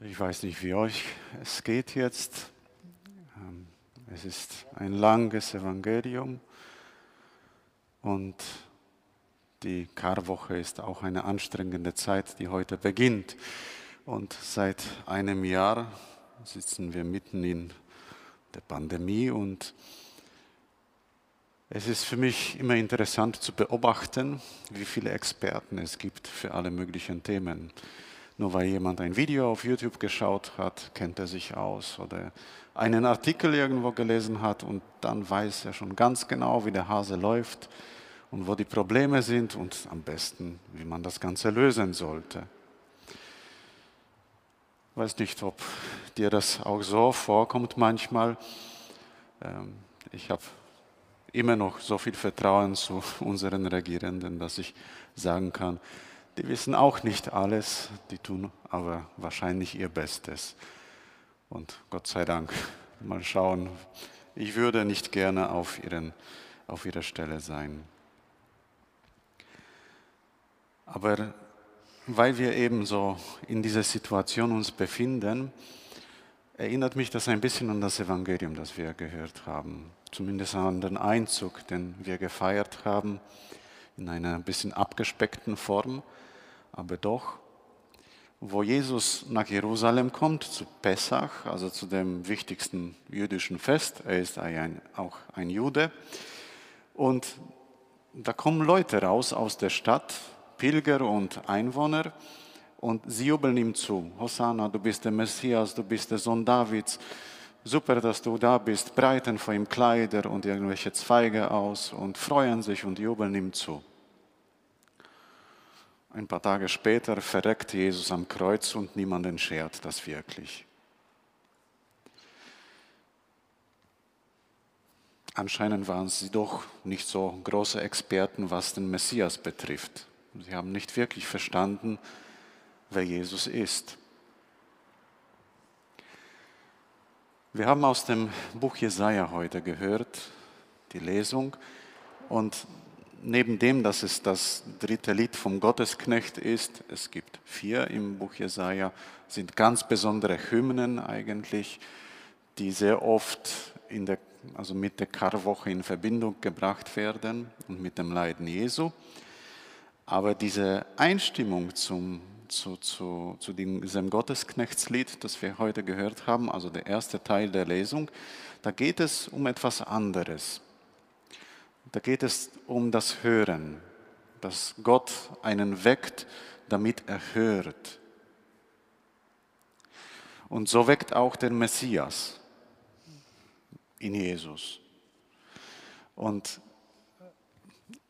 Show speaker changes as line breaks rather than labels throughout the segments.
Ich weiß nicht, wie euch es geht jetzt. Ähm, es ist ein langes Evangelium und die Karwoche ist auch eine anstrengende Zeit, die heute beginnt. Und seit einem Jahr sitzen wir mitten in der Pandemie und es ist für mich immer interessant zu beobachten, wie viele Experten es gibt für alle möglichen Themen. Nur weil jemand ein Video auf YouTube geschaut hat, kennt er sich aus oder einen Artikel irgendwo gelesen hat und dann weiß er schon ganz genau, wie der Hase läuft und wo die Probleme sind und am besten, wie man das Ganze lösen sollte. Ich weiß nicht, ob dir das auch so vorkommt manchmal. Ähm, ich habe immer noch so viel Vertrauen zu unseren Regierenden, dass ich sagen kann, die wissen auch nicht alles, die tun aber wahrscheinlich ihr Bestes. Und Gott sei Dank, mal schauen, ich würde nicht gerne auf, ihren, auf ihrer Stelle sein. Aber weil wir eben so in dieser Situation uns befinden, erinnert mich das ein bisschen an das Evangelium, das wir gehört haben. Zumindest an den Einzug, den wir gefeiert haben, in einer ein bisschen abgespeckten Form aber doch, wo Jesus nach Jerusalem kommt, zu Pessach, also zu dem wichtigsten jüdischen Fest, er ist auch ein Jude, und da kommen Leute raus aus der Stadt, Pilger und Einwohner, und sie jubeln ihm zu. Hosanna, du bist der Messias, du bist der Sohn Davids. Super, dass du da bist. Breiten vor ihm Kleider und irgendwelche Zweige aus und freuen sich und jubeln ihm zu. Ein paar Tage später verreckt Jesus am Kreuz und niemanden schert das wirklich. Anscheinend waren sie doch nicht so große Experten, was den Messias betrifft. Sie haben nicht wirklich verstanden, wer Jesus ist. Wir haben aus dem Buch Jesaja heute gehört, die Lesung, und neben dem, dass es das dritte Lied vom Gottesknecht ist, es gibt vier im Buch Jesaja, sind ganz besondere Hymnen eigentlich, die sehr oft in der, also mit der Karwoche in Verbindung gebracht werden und mit dem Leiden Jesu. Aber diese Einstimmung zum, zu, zu, zu diesem Gottesknechtslied, das wir heute gehört haben, also der erste Teil der Lesung, da geht es um etwas anderes. Da geht es um das Hören, dass Gott einen weckt, damit er hört. Und so weckt auch der Messias in Jesus. Und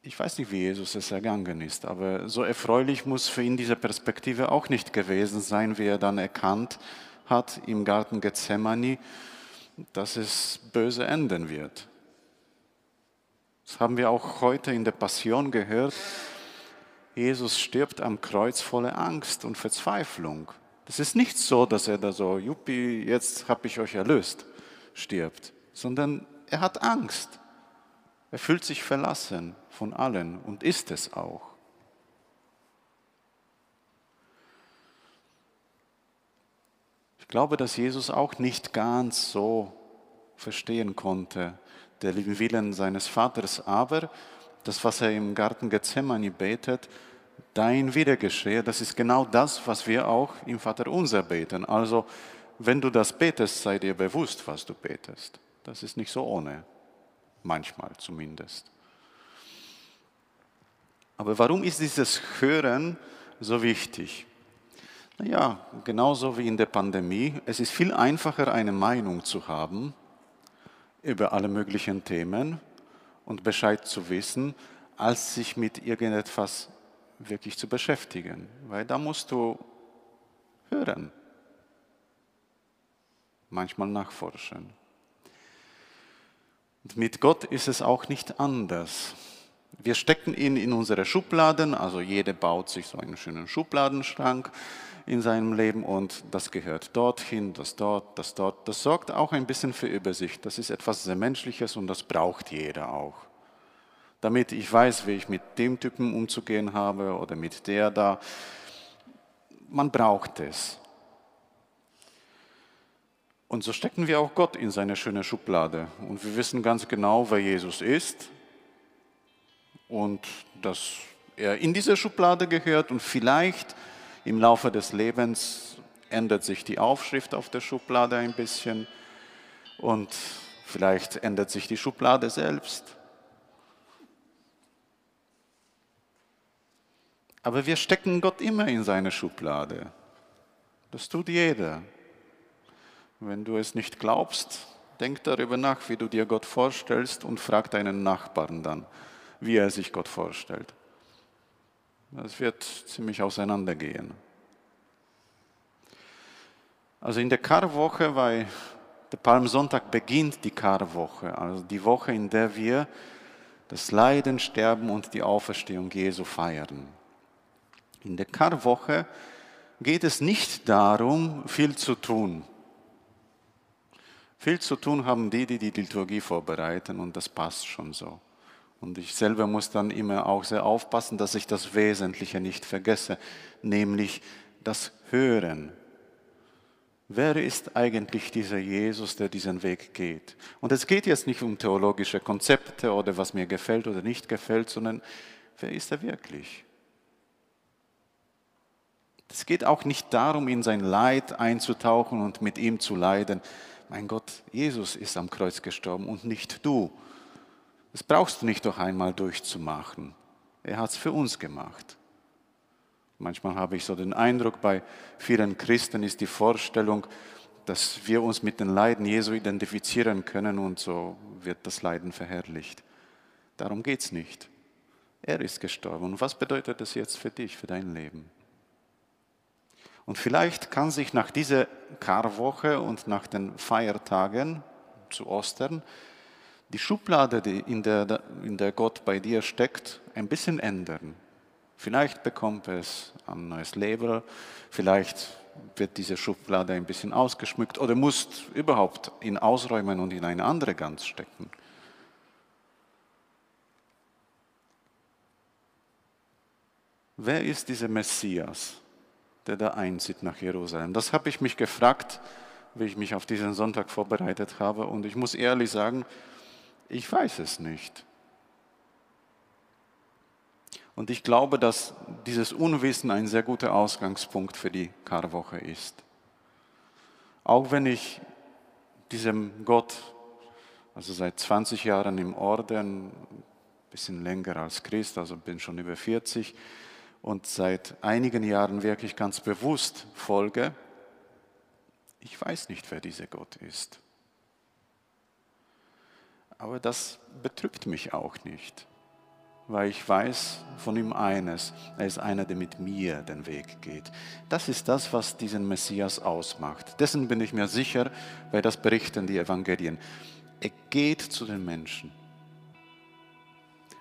ich weiß nicht, wie Jesus es ergangen ist, aber so erfreulich muss für ihn diese Perspektive auch nicht gewesen sein, wie er dann erkannt hat im Garten Gethsemane, dass es böse enden wird. Das haben wir auch heute in der Passion gehört. Jesus stirbt am Kreuz voller Angst und Verzweiflung. Das ist nicht so, dass er da so, Juppie, jetzt habe ich euch erlöst, stirbt, sondern er hat Angst. Er fühlt sich verlassen von allen und ist es auch. Ich glaube, dass Jesus auch nicht ganz so verstehen konnte, der Willen seines Vaters, aber das, was er im Garten Gethsemane betet, dein Wille geschehe, das ist genau das, was wir auch im Vater unser beten. Also, wenn du das betest, sei dir bewusst, was du betest. Das ist nicht so ohne, manchmal zumindest. Aber warum ist dieses Hören so wichtig? Naja, genauso wie in der Pandemie, es ist viel einfacher, eine Meinung zu haben, über alle möglichen Themen und Bescheid zu wissen, als sich mit irgendetwas wirklich zu beschäftigen. Weil da musst du hören, manchmal nachforschen. Und mit Gott ist es auch nicht anders. Wir stecken ihn in unsere Schubladen, also jeder baut sich so einen schönen Schubladenschrank in seinem Leben und das gehört dorthin, das dort, das dort. Das sorgt auch ein bisschen für Übersicht. Das ist etwas sehr Menschliches und das braucht jeder auch. Damit ich weiß, wie ich mit dem Typen umzugehen habe oder mit der da. Man braucht es. Und so stecken wir auch Gott in seine schöne Schublade. Und wir wissen ganz genau, wer Jesus ist und dass er in diese Schublade gehört und vielleicht im Laufe des Lebens ändert sich die Aufschrift auf der Schublade ein bisschen und vielleicht ändert sich die Schublade selbst. Aber wir stecken Gott immer in seine Schublade. Das tut jeder. Wenn du es nicht glaubst, denk darüber nach, wie du dir Gott vorstellst und frag deinen Nachbarn dann, wie er sich Gott vorstellt. Das wird ziemlich auseinandergehen. Also in der Karwoche, weil der Palmsonntag beginnt die Karwoche, also die Woche, in der wir das Leiden, Sterben und die Auferstehung Jesu feiern. In der Karwoche geht es nicht darum, viel zu tun. Viel zu tun haben die, die die Liturgie vorbereiten und das passt schon so. Und ich selber muss dann immer auch sehr aufpassen, dass ich das Wesentliche nicht vergesse, nämlich das Hören. Wer ist eigentlich dieser Jesus, der diesen Weg geht? Und es geht jetzt nicht um theologische Konzepte oder was mir gefällt oder nicht gefällt, sondern wer ist er wirklich? Es geht auch nicht darum, in sein Leid einzutauchen und mit ihm zu leiden. Mein Gott, Jesus ist am Kreuz gestorben und nicht du. Das brauchst du nicht doch einmal durchzumachen. Er hat es für uns gemacht. Manchmal habe ich so den Eindruck, bei vielen Christen ist die Vorstellung, dass wir uns mit den Leiden Jesu identifizieren können und so wird das Leiden verherrlicht. Darum geht es nicht. Er ist gestorben. Und was bedeutet das jetzt für dich, für dein Leben? Und vielleicht kann sich nach dieser Karwoche und nach den Feiertagen zu Ostern die Schublade, die in, der, in der Gott bei dir steckt, ein bisschen ändern. Vielleicht bekommt es ein neues Label, vielleicht wird diese Schublade ein bisschen ausgeschmückt oder musst überhaupt ihn ausräumen und in eine andere Gans stecken. Wer ist dieser Messias? der da einzieht nach Jerusalem? Das habe ich mich gefragt, wie ich mich auf diesen Sonntag vorbereitet habe. Und ich muss ehrlich sagen, ich weiß es nicht. Und ich glaube, dass dieses Unwissen ein sehr guter Ausgangspunkt für die Karwoche ist. Auch wenn ich diesem Gott, also seit 20 Jahren im Orden, ein bisschen länger als Christ, also bin schon über 40, und seit einigen Jahren wirklich ganz bewusst folge, ich weiß nicht, wer dieser Gott ist. Aber das betrübt mich auch nicht, weil ich weiß von ihm eines, er ist einer, der mit mir den Weg geht. Das ist das, was diesen Messias ausmacht. Dessen bin ich mir sicher, weil das berichten die Evangelien. Er geht zu den Menschen.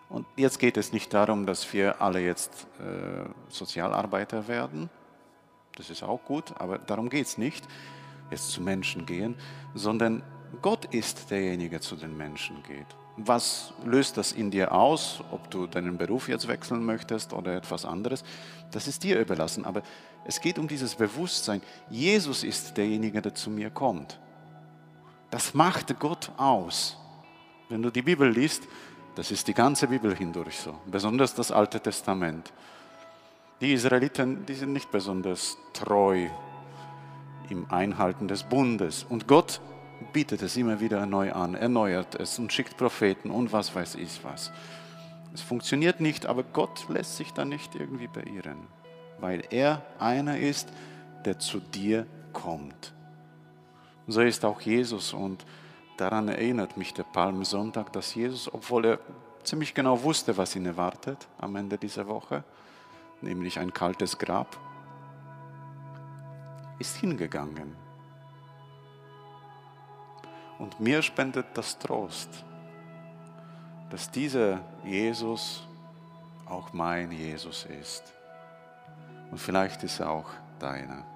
Und jetzt geht es nicht darum, dass wir alle jetzt äh, Sozialarbeiter werden. Das ist auch gut, aber darum geht es nicht, jetzt zu Menschen gehen, sondern Gott ist derjenige, der zu den Menschen geht. Was löst das in dir aus, ob du deinen Beruf jetzt wechseln möchtest oder etwas anderes? Das ist dir überlassen. Aber es geht um dieses Bewusstsein. Jesus ist derjenige, der zu mir kommt. Das macht Gott aus. Wenn du die Bibel liest, das ist die ganze Bibel hindurch so, besonders das Alte Testament. Die Israeliten, die sind nicht besonders treu im Einhalten des Bundes. Und Gott bietet es immer wieder neu an, erneuert es und schickt Propheten und was weiß ich was. Es funktioniert nicht, aber Gott lässt sich da nicht irgendwie beirren, weil er einer ist, der zu dir kommt. So ist auch Jesus und Daran erinnert mich der Palmsonntag, dass Jesus, obwohl er ziemlich genau wusste, was ihn erwartet am Ende dieser Woche, nämlich ein kaltes Grab, ist hingegangen. Und mir spendet das Trost, dass dieser Jesus auch mein Jesus ist. Und vielleicht ist er auch deiner.